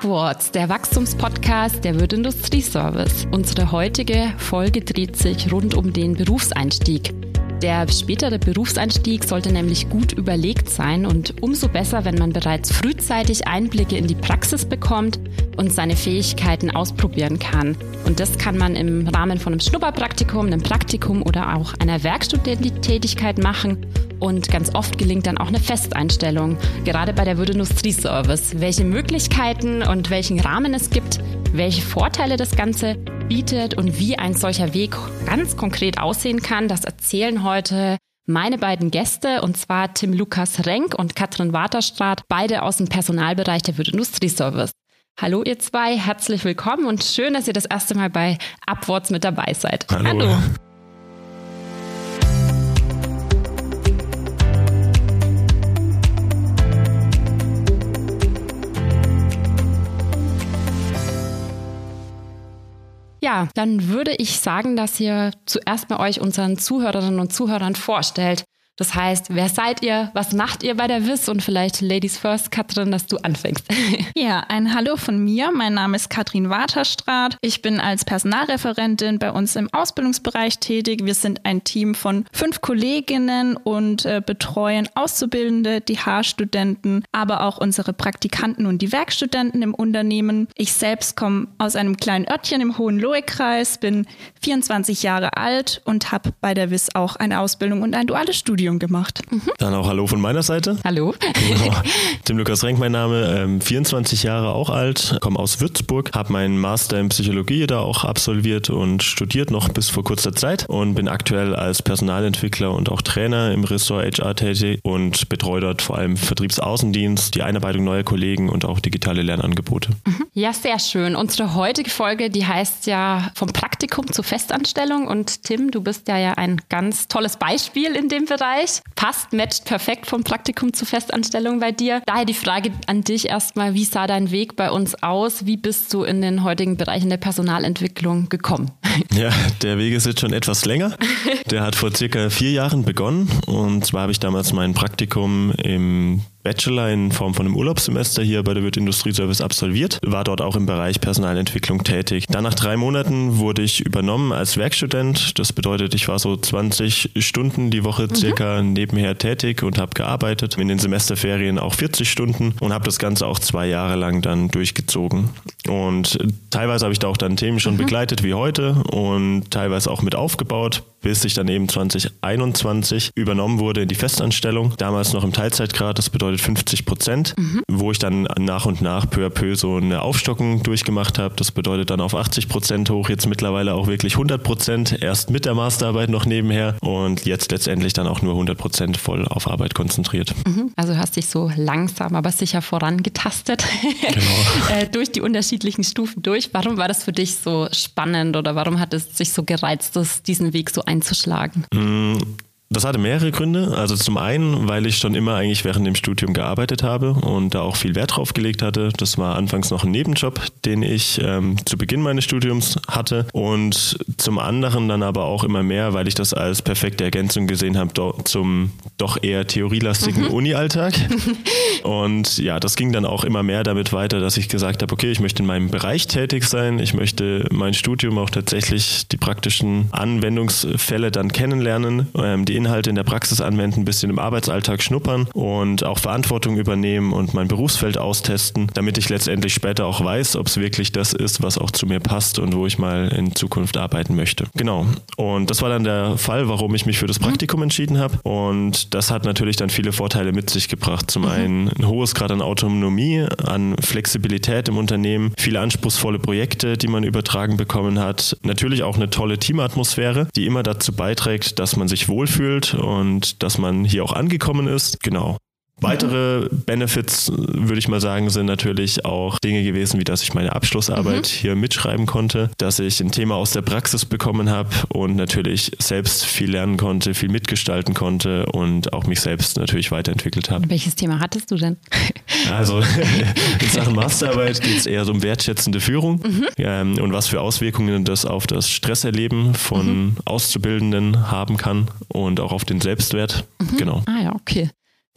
Upwards, der Wachstumspodcast der Wirt Industrieservice. Unsere heutige Folge dreht sich rund um den Berufseinstieg. Der spätere Berufseinstieg sollte nämlich gut überlegt sein und umso besser, wenn man bereits frühzeitig Einblicke in die Praxis bekommt und seine Fähigkeiten ausprobieren kann. Und das kann man im Rahmen von einem Schnupperpraktikum, einem Praktikum oder auch einer Werkstudententätigkeit machen. Und ganz oft gelingt dann auch eine Festeinstellung, gerade bei der Würde Industrieservice. Welche Möglichkeiten und welchen Rahmen es gibt, welche Vorteile das Ganze bietet und wie ein solcher Weg ganz konkret aussehen kann, das erzählen heute meine beiden Gäste, und zwar Tim Lukas Renk und Katrin Waterstraat, beide aus dem Personalbereich der Wirt Industrieservice. Hallo ihr zwei, herzlich willkommen und schön, dass ihr das erste Mal bei Upwards mit dabei seid. Hallo. Hallo. Ja, dann würde ich sagen, dass ihr zuerst mal euch unseren Zuhörerinnen und Zuhörern vorstellt. Das heißt, wer seid ihr? Was macht ihr bei der WIS? Und vielleicht Ladies First, Katrin, dass du anfängst. Ja, ein Hallo von mir. Mein Name ist Katrin Waterstraat. Ich bin als Personalreferentin bei uns im Ausbildungsbereich tätig. Wir sind ein Team von fünf Kolleginnen und äh, betreuen Auszubildende, die Haarstudenten, aber auch unsere Praktikanten und die Werkstudenten im Unternehmen. Ich selbst komme aus einem kleinen Örtchen im Hohenlohe-Kreis, bin 24 Jahre alt und habe bei der WIS auch eine Ausbildung und ein duales Studium Studium gemacht. Mhm. Dann auch Hallo von meiner Seite. Hallo. Genau. Tim Lukas Renk, mein Name, 24 ähm, Jahre auch alt, komme aus Würzburg, habe meinen Master in Psychologie da auch absolviert und studiert noch bis vor kurzer Zeit und bin aktuell als Personalentwickler und auch Trainer im Ressort HR tätig und betreue dort vor allem Vertriebsaußendienst, die Einarbeitung neuer Kollegen und auch digitale Lernangebote. Mhm. Ja, sehr schön. Unsere heutige Folge, die heißt ja vom Praktikum zur Festanstellung und Tim, du bist ja, ja ein ganz tolles Beispiel in dem Bereich. Bereich. Passt, matcht perfekt vom Praktikum zur Festanstellung bei dir. Daher die Frage an dich erstmal, wie sah dein Weg bei uns aus? Wie bist du in den heutigen Bereichen der Personalentwicklung gekommen? Ja, der Weg ist jetzt schon etwas länger. Der hat vor circa vier Jahren begonnen. Und zwar habe ich damals mein Praktikum im Bachelor in Form von einem Urlaubssemester hier bei der Wirt Industrieservice absolviert, war dort auch im Bereich Personalentwicklung tätig. Dann nach drei Monaten wurde ich übernommen als Werkstudent. Das bedeutet, ich war so 20 Stunden die Woche circa mhm. nebenher tätig und habe gearbeitet. In den Semesterferien auch 40 Stunden und habe das Ganze auch zwei Jahre lang dann durchgezogen. Und teilweise habe ich da auch dann Themen schon mhm. begleitet wie heute und teilweise auch mit aufgebaut, bis ich dann eben 2021 übernommen wurde in die Festanstellung. Damals noch im Teilzeitgrad, das bedeutet 50 Prozent, mhm. wo ich dann nach und nach peu à peu so eine Aufstockung durchgemacht habe. Das bedeutet dann auf 80 Prozent hoch, jetzt mittlerweile auch wirklich 100 Prozent, erst mit der Masterarbeit noch nebenher und jetzt letztendlich dann auch nur 100 Prozent voll auf Arbeit konzentriert. Mhm. Also hast dich so langsam, aber sicher vorangetastet genau. Äh, durch die unterschiedlichen Stufen durch. Warum war das für dich so spannend oder warum hat es sich so gereizt, das, diesen Weg so einzuschlagen? Mm, das hatte mehrere Gründe. Also zum einen, weil ich schon immer eigentlich während dem Studium gearbeitet habe und da auch viel Wert drauf gelegt hatte. Das war anfangs noch ein Nebenjob, den ich ähm, zu Beginn meines Studiums hatte. Und zum anderen dann aber auch immer mehr, weil ich das als perfekte Ergänzung gesehen habe do zum doch eher theorielastigen mhm. Uni-Alltag. und ja, das ging dann auch immer mehr damit weiter, dass ich gesagt habe, okay, ich möchte in meinem Bereich tätig sein. Ich möchte mein Studium auch tatsächlich die praktischen Anwendungsfälle dann kennenlernen, ähm, die Inhalte in der Praxis anwenden, ein bisschen im Arbeitsalltag schnuppern und auch Verantwortung übernehmen und mein Berufsfeld austesten, damit ich letztendlich später auch weiß, ob es wirklich das ist, was auch zu mir passt und wo ich mal in Zukunft arbeiten möchte. Genau. Und das war dann der Fall, warum ich mich für das mhm. Praktikum entschieden habe. Und das hat natürlich dann viele Vorteile mit sich gebracht. Zum mhm. einen ein hohes Grad an Autonomie, an Flexibilität im Unternehmen, viele anspruchsvolle Projekte, die man übertragen bekommen hat. Natürlich auch eine tolle Teamatmosphäre, die immer dazu beiträgt, dass man sich wohlfühlt fühlt und dass man hier auch angekommen ist. Genau. Weitere Benefits, würde ich mal sagen, sind natürlich auch Dinge gewesen, wie dass ich meine Abschlussarbeit mhm. hier mitschreiben konnte, dass ich ein Thema aus der Praxis bekommen habe und natürlich selbst viel lernen konnte, viel mitgestalten konnte und auch mich selbst natürlich weiterentwickelt habe. Welches Thema hattest du denn? Also in Sachen Masterarbeit geht es eher so um wertschätzende Führung mhm. ähm, und was für Auswirkungen das auf das Stresserleben von mhm. Auszubildenden haben kann und auch auf den Selbstwert. Mhm. Genau. Ah ja, okay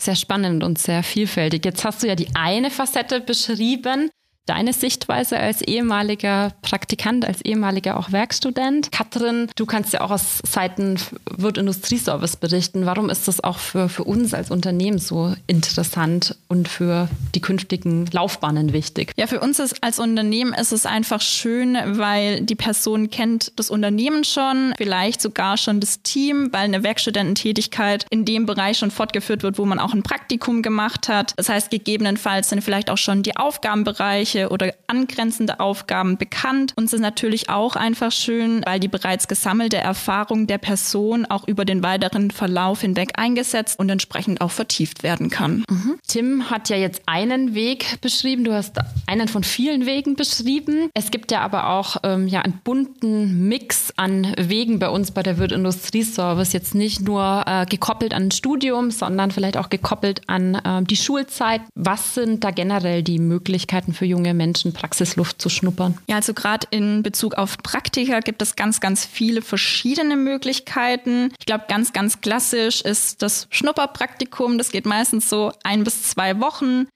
sehr spannend und sehr vielfältig. Jetzt hast du ja die eine Facette beschrieben, deine Sichtweise als ehemaliger Praktikant, als ehemaliger auch Werkstudent. Katrin, du kannst ja auch aus Seiten Wirt Industrieservice berichten. Warum ist das auch für, für uns als Unternehmen so interessant und für die künftigen Laufbahnen wichtig? Ja, für uns ist, als Unternehmen ist es einfach schön, weil die Person kennt das Unternehmen schon, vielleicht sogar schon das Team, weil eine Werkstudententätigkeit in dem Bereich schon fortgeführt wird, wo man auch ein Praktikum gemacht hat. Das heißt, gegebenenfalls sind vielleicht auch schon die Aufgabenbereiche oder angrenzende Aufgaben bekannt. Und es ist natürlich auch einfach schön, weil die bereits gesammelte Erfahrung der Person auch über den weiteren Verlauf hinweg eingesetzt und entsprechend auch vertieft werden kann. Mhm. Tim hat ja jetzt einen Weg beschrieben. Du hast einen von vielen Wegen beschrieben. Es gibt ja aber auch ähm, ja, einen bunten Mix an Wegen bei uns bei der Wirt Industrieservice. Jetzt nicht nur äh, gekoppelt an ein Studium, sondern vielleicht auch gekoppelt an äh, die Schulzeit. Was sind da generell die Möglichkeiten für junge Menschen, Praxisluft zu schnuppern? Ja, also gerade in Bezug auf Praktika gibt es ganz, ganz viele verschiedene Möglichkeiten. Ich glaube, ganz, ganz klassisch ist das Schnupperpraktikum. Das geht meistens so ein bis zwei Wochen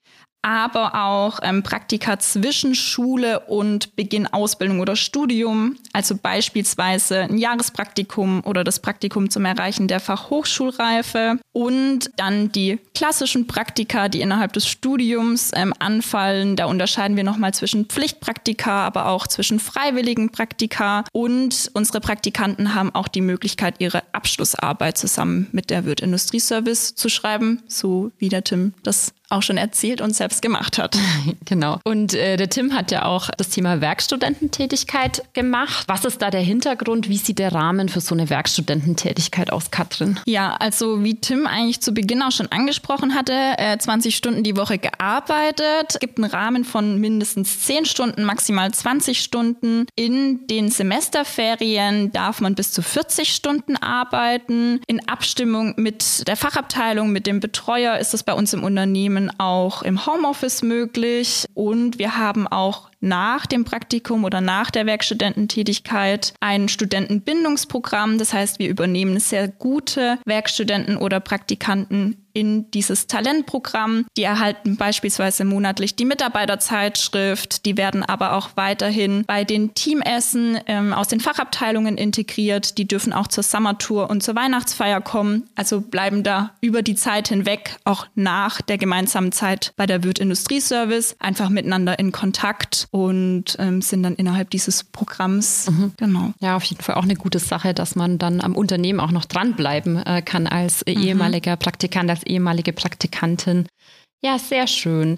aber auch ähm, Praktika zwischen Schule und Beginn Ausbildung oder Studium, also beispielsweise ein Jahrespraktikum oder das Praktikum zum Erreichen der Fachhochschulreife und dann die klassischen Praktika, die innerhalb des Studiums ähm, anfallen. Da unterscheiden wir nochmal zwischen Pflichtpraktika, aber auch zwischen freiwilligen Praktika und unsere Praktikanten haben auch die Möglichkeit, ihre Abschlussarbeit zusammen mit der Wirt Industrieservice zu schreiben, so wie der Tim das auch schon erzählt und selbst gemacht hat. Genau. Und äh, der Tim hat ja auch das Thema Werkstudententätigkeit gemacht. Was ist da der Hintergrund? Wie sieht der Rahmen für so eine Werkstudententätigkeit aus, Katrin? Ja, also wie Tim eigentlich zu Beginn auch schon angesprochen hatte, äh, 20 Stunden die Woche gearbeitet. Es gibt einen Rahmen von mindestens 10 Stunden, maximal 20 Stunden. In den Semesterferien darf man bis zu 40 Stunden arbeiten. In Abstimmung mit der Fachabteilung, mit dem Betreuer ist es bei uns im Unternehmen Unternehmen auch im Homeoffice möglich und wir haben auch nach dem Praktikum oder nach der Werkstudententätigkeit ein Studentenbindungsprogramm. Das heißt, wir übernehmen sehr gute Werkstudenten oder Praktikanten in dieses Talentprogramm. Die erhalten beispielsweise monatlich die Mitarbeiterzeitschrift. Die werden aber auch weiterhin bei den Teamessen ähm, aus den Fachabteilungen integriert. Die dürfen auch zur Summertour und zur Weihnachtsfeier kommen. Also bleiben da über die Zeit hinweg, auch nach der gemeinsamen Zeit bei der Wirt Industrieservice, einfach miteinander in Kontakt und ähm, sind dann innerhalb dieses Programms. Mhm. Genau. Ja, auf jeden Fall auch eine gute Sache, dass man dann am Unternehmen auch noch dranbleiben äh, kann als mhm. ehemaliger Praktikant, als ehemalige Praktikantin. Ja, sehr schön.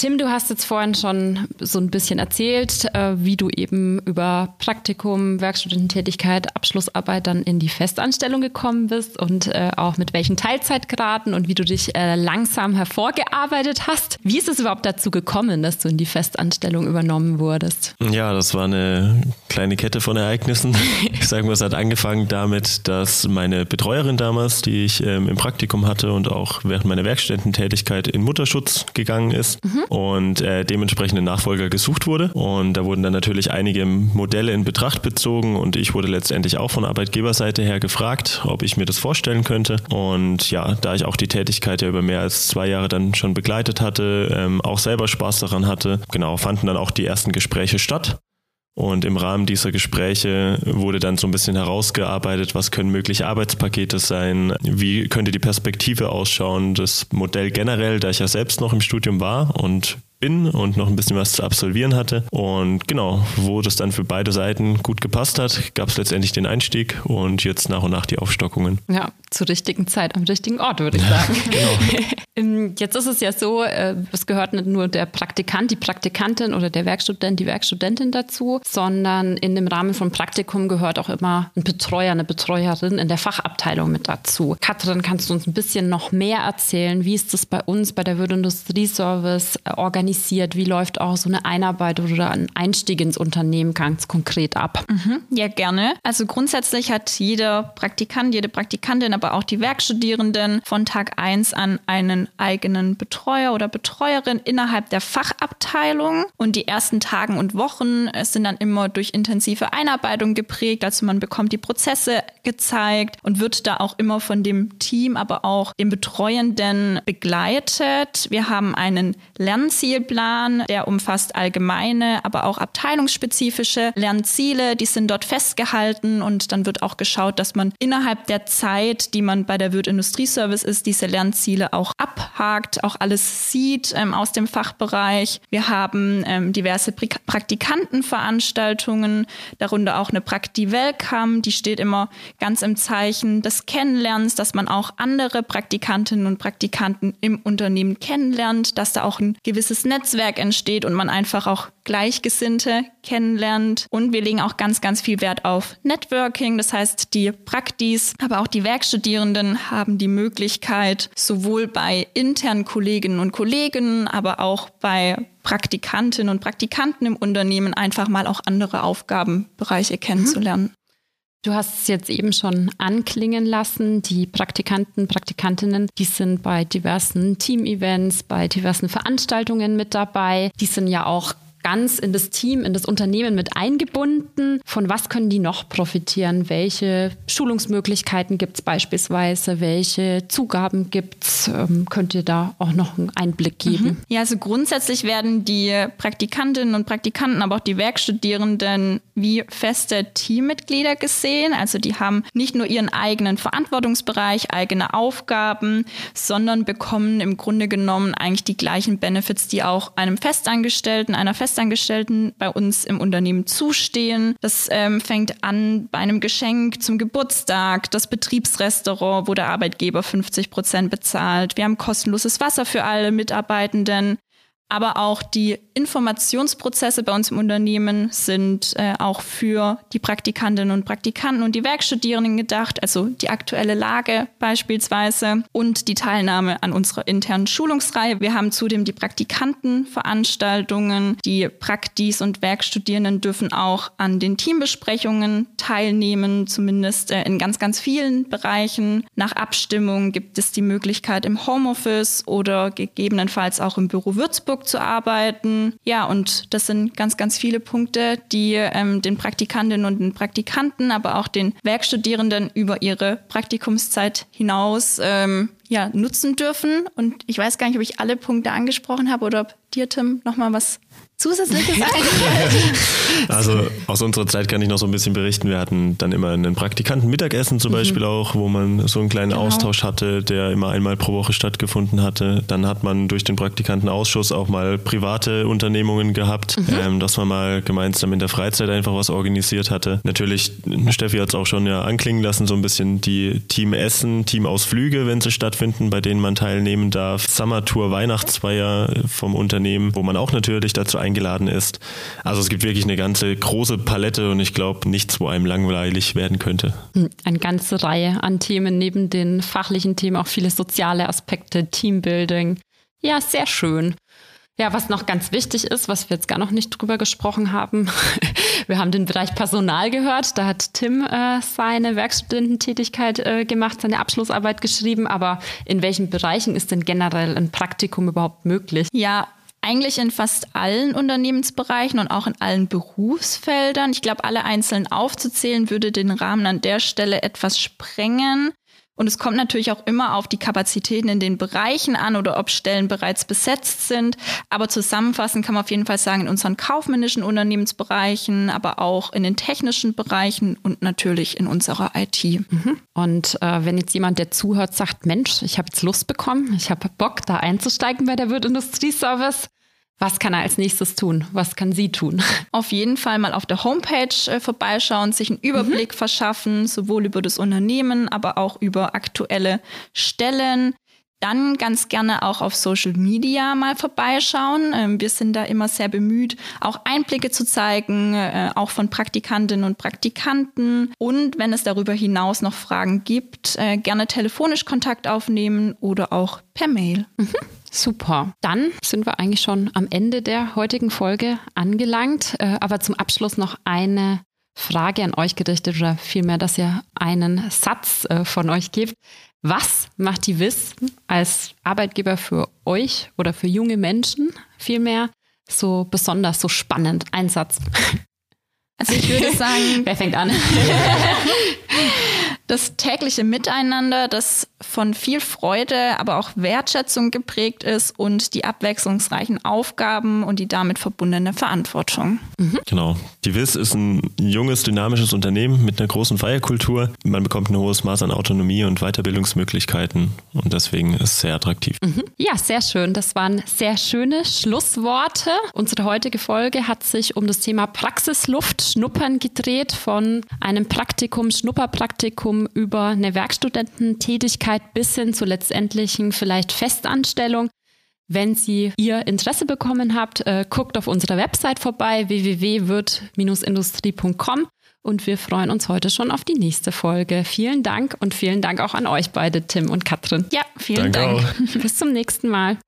Tim, du hast jetzt vorhin schon so ein bisschen erzählt, äh, wie du eben über Praktikum, Werkstudententätigkeit, Abschlussarbeit dann in die Festanstellung gekommen bist und äh, auch mit welchen Teilzeitgraden und wie du dich äh, langsam hervorgearbeitet hast. Wie ist es überhaupt dazu gekommen, dass du in die Festanstellung übernommen wurdest? Ja, das war eine kleine Kette von Ereignissen. Ich sage mal, es hat angefangen damit, dass meine Betreuerin damals, die ich ähm, im Praktikum hatte und auch während meiner Werkstudententätigkeit in Mutterschutz gegangen ist, mhm und äh, dementsprechend Nachfolger gesucht wurde. Und da wurden dann natürlich einige Modelle in Betracht bezogen und ich wurde letztendlich auch von Arbeitgeberseite her gefragt, ob ich mir das vorstellen könnte. Und ja, da ich auch die Tätigkeit ja über mehr als zwei Jahre dann schon begleitet hatte, ähm, auch selber Spaß daran hatte, genau, fanden dann auch die ersten Gespräche statt. Und im Rahmen dieser Gespräche wurde dann so ein bisschen herausgearbeitet, was können mögliche Arbeitspakete sein, wie könnte die Perspektive ausschauen, das Modell generell, da ich ja selbst noch im Studium war und bin und noch ein bisschen was zu absolvieren hatte. Und genau, wo das dann für beide Seiten gut gepasst hat, gab es letztendlich den Einstieg und jetzt nach und nach die Aufstockungen. Ja, zur richtigen Zeit am richtigen Ort, würde ich sagen. genau. Ähm, jetzt ist es ja so, äh, es gehört nicht nur der Praktikant, die Praktikantin oder der Werkstudent, die Werkstudentin dazu, sondern in dem Rahmen von Praktikum gehört auch immer ein Betreuer, eine Betreuerin in der Fachabteilung mit dazu. Katrin, kannst du uns ein bisschen noch mehr erzählen? Wie ist das bei uns bei der Würde Industrieservice organisiert? organisiert? Wie läuft auch so eine Einarbeitung oder ein Einstieg ins Unternehmen ganz konkret ab? Mhm, ja, gerne. Also grundsätzlich hat jeder Praktikant, jede Praktikantin aber auch die Werkstudierenden von Tag 1 an einen eigenen Betreuer oder Betreuerin innerhalb der Fachabteilung. Und die ersten Tagen und Wochen äh, sind dann immer durch intensive Einarbeitung geprägt. Also man bekommt die Prozesse gezeigt und wird da auch immer von dem Team, aber auch dem Betreuenden begleitet. Wir haben einen Lernzielplan, der umfasst allgemeine, aber auch abteilungsspezifische Lernziele. Die sind dort festgehalten und dann wird auch geschaut, dass man innerhalb der Zeit, die man bei der Wirt Industrieservice ist, diese Lernziele auch abhakt, auch alles sieht ähm, aus dem Fachbereich. Wir haben ähm, diverse Praktikantenveranstaltungen, darunter auch eine Prakti-Welcome, die steht immer ganz im Zeichen des Kennenlernens, dass man auch andere Praktikantinnen und Praktikanten im Unternehmen kennenlernt, dass da auch ein gewisses Netzwerk entsteht und man einfach auch Gleichgesinnte kennenlernt. Und wir legen auch ganz, ganz viel Wert auf Networking. Das heißt, die Praktis, aber auch die Werkstudierenden haben die Möglichkeit, sowohl bei internen Kolleginnen und Kollegen, aber auch bei Praktikantinnen und Praktikanten im Unternehmen einfach mal auch andere Aufgabenbereiche kennenzulernen. Mhm. Du hast es jetzt eben schon anklingen lassen. Die Praktikanten, Praktikantinnen, die sind bei diversen Team-Events, bei diversen Veranstaltungen mit dabei. Die sind ja auch ganz in das Team, in das Unternehmen mit eingebunden. Von was können die noch profitieren? Welche Schulungsmöglichkeiten gibt es beispielsweise? Welche Zugaben gibt es? Ähm, könnt ihr da auch noch einen Einblick geben? Mhm. Ja, also grundsätzlich werden die Praktikantinnen und Praktikanten, aber auch die Werkstudierenden wie feste Teammitglieder gesehen. Also die haben nicht nur ihren eigenen Verantwortungsbereich, eigene Aufgaben, sondern bekommen im Grunde genommen eigentlich die gleichen Benefits, die auch einem Festangestellten, einer Festangestellten Festangestellten bei uns im Unternehmen zustehen. Das ähm, fängt an bei einem Geschenk zum Geburtstag, das Betriebsrestaurant, wo der Arbeitgeber 50 Prozent bezahlt. Wir haben kostenloses Wasser für alle Mitarbeitenden aber auch die Informationsprozesse bei uns im Unternehmen sind äh, auch für die Praktikantinnen und Praktikanten und die Werkstudierenden gedacht, also die aktuelle Lage beispielsweise und die Teilnahme an unserer internen Schulungsreihe. Wir haben zudem die Praktikantenveranstaltungen. Die Praktis und Werkstudierenden dürfen auch an den Teambesprechungen teilnehmen, zumindest äh, in ganz, ganz vielen Bereichen. Nach Abstimmung gibt es die Möglichkeit im Homeoffice oder gegebenenfalls auch im Büro Würzburg Produkt zu arbeiten. Ja, und das sind ganz, ganz viele Punkte, die ähm, den Praktikantinnen und den Praktikanten, aber auch den Werkstudierenden über ihre Praktikumszeit hinaus ähm, ja, nutzen dürfen. Und ich weiß gar nicht, ob ich alle Punkte angesprochen habe oder ob dir, Tim, nochmal was Zusätzliches Also aus unserer Zeit kann ich noch so ein bisschen berichten. Wir hatten dann immer einen Praktikanten-Mittagessen zum mhm. Beispiel auch, wo man so einen kleinen genau. Austausch hatte, der immer einmal pro Woche stattgefunden hatte. Dann hat man durch den Praktikantenausschuss auch mal private Unternehmungen gehabt, mhm. ähm, dass man mal gemeinsam in der Freizeit einfach was organisiert hatte. Natürlich, Steffi hat es auch schon ja anklingen lassen, so ein bisschen die Teamessen, Teamausflüge, wenn sie stattfinden, bei denen man teilnehmen darf. Summertour, Weihnachtsfeier vom Unternehmen, wo man auch natürlich dazu ein eingeladen ist. Also es gibt wirklich eine ganze große Palette und ich glaube nichts, wo einem langweilig werden könnte. Hm, eine ganze Reihe an Themen, neben den fachlichen Themen auch viele soziale Aspekte, Teambuilding. Ja, sehr schön. Ja, was noch ganz wichtig ist, was wir jetzt gar noch nicht drüber gesprochen haben, wir haben den Bereich Personal gehört. Da hat Tim äh, seine Werkstudententätigkeit äh, gemacht, seine Abschlussarbeit geschrieben. Aber in welchen Bereichen ist denn generell ein Praktikum überhaupt möglich? Ja, eigentlich in fast allen Unternehmensbereichen und auch in allen Berufsfeldern. Ich glaube, alle einzeln aufzuzählen würde den Rahmen an der Stelle etwas sprengen. Und es kommt natürlich auch immer auf die Kapazitäten in den Bereichen an oder ob Stellen bereits besetzt sind. Aber zusammenfassend kann man auf jeden Fall sagen, in unseren kaufmännischen Unternehmensbereichen, aber auch in den technischen Bereichen und natürlich in unserer IT. Mhm. Und äh, wenn jetzt jemand, der zuhört, sagt, Mensch, ich habe jetzt Lust bekommen, ich habe Bock, da einzusteigen bei der Wirt Industrieservice, was kann er als nächstes tun? Was kann sie tun? Auf jeden Fall mal auf der Homepage äh, vorbeischauen, sich einen Überblick mhm. verschaffen, sowohl über das Unternehmen, aber auch über aktuelle Stellen. Dann ganz gerne auch auf Social Media mal vorbeischauen. Ähm, wir sind da immer sehr bemüht, auch Einblicke zu zeigen, äh, auch von Praktikantinnen und Praktikanten. Und wenn es darüber hinaus noch Fragen gibt, äh, gerne telefonisch Kontakt aufnehmen oder auch per Mail. Mhm. Super. Dann sind wir eigentlich schon am Ende der heutigen Folge angelangt. Äh, aber zum Abschluss noch eine Frage an euch gerichtet oder vielmehr, dass ihr einen Satz äh, von euch gebt. Was macht die WIS als Arbeitgeber für euch oder für junge Menschen vielmehr so besonders, so spannend? Ein Satz. Also ich würde sagen. Wer fängt an? das tägliche Miteinander, das von viel Freude, aber auch Wertschätzung geprägt ist und die abwechslungsreichen Aufgaben und die damit verbundene Verantwortung. Mhm. Genau. Die WIS ist ein junges, dynamisches Unternehmen mit einer großen Feierkultur. Man bekommt ein hohes Maß an Autonomie und Weiterbildungsmöglichkeiten und deswegen ist es sehr attraktiv. Mhm. Ja, sehr schön. Das waren sehr schöne Schlussworte. Unsere heutige Folge hat sich um das Thema Praxisluft, Schnuppern gedreht von einem Praktikum, Schnupperpraktikum über eine Werkstudententätigkeit bis hin zur letztendlichen vielleicht Festanstellung. Wenn Sie Ihr Interesse bekommen habt, äh, guckt auf unserer Website vorbei www.wirt-industrie.com und wir freuen uns heute schon auf die nächste Folge. Vielen Dank und vielen Dank auch an euch beide, Tim und Katrin. Ja, vielen Danke Dank. Auch. Bis zum nächsten Mal.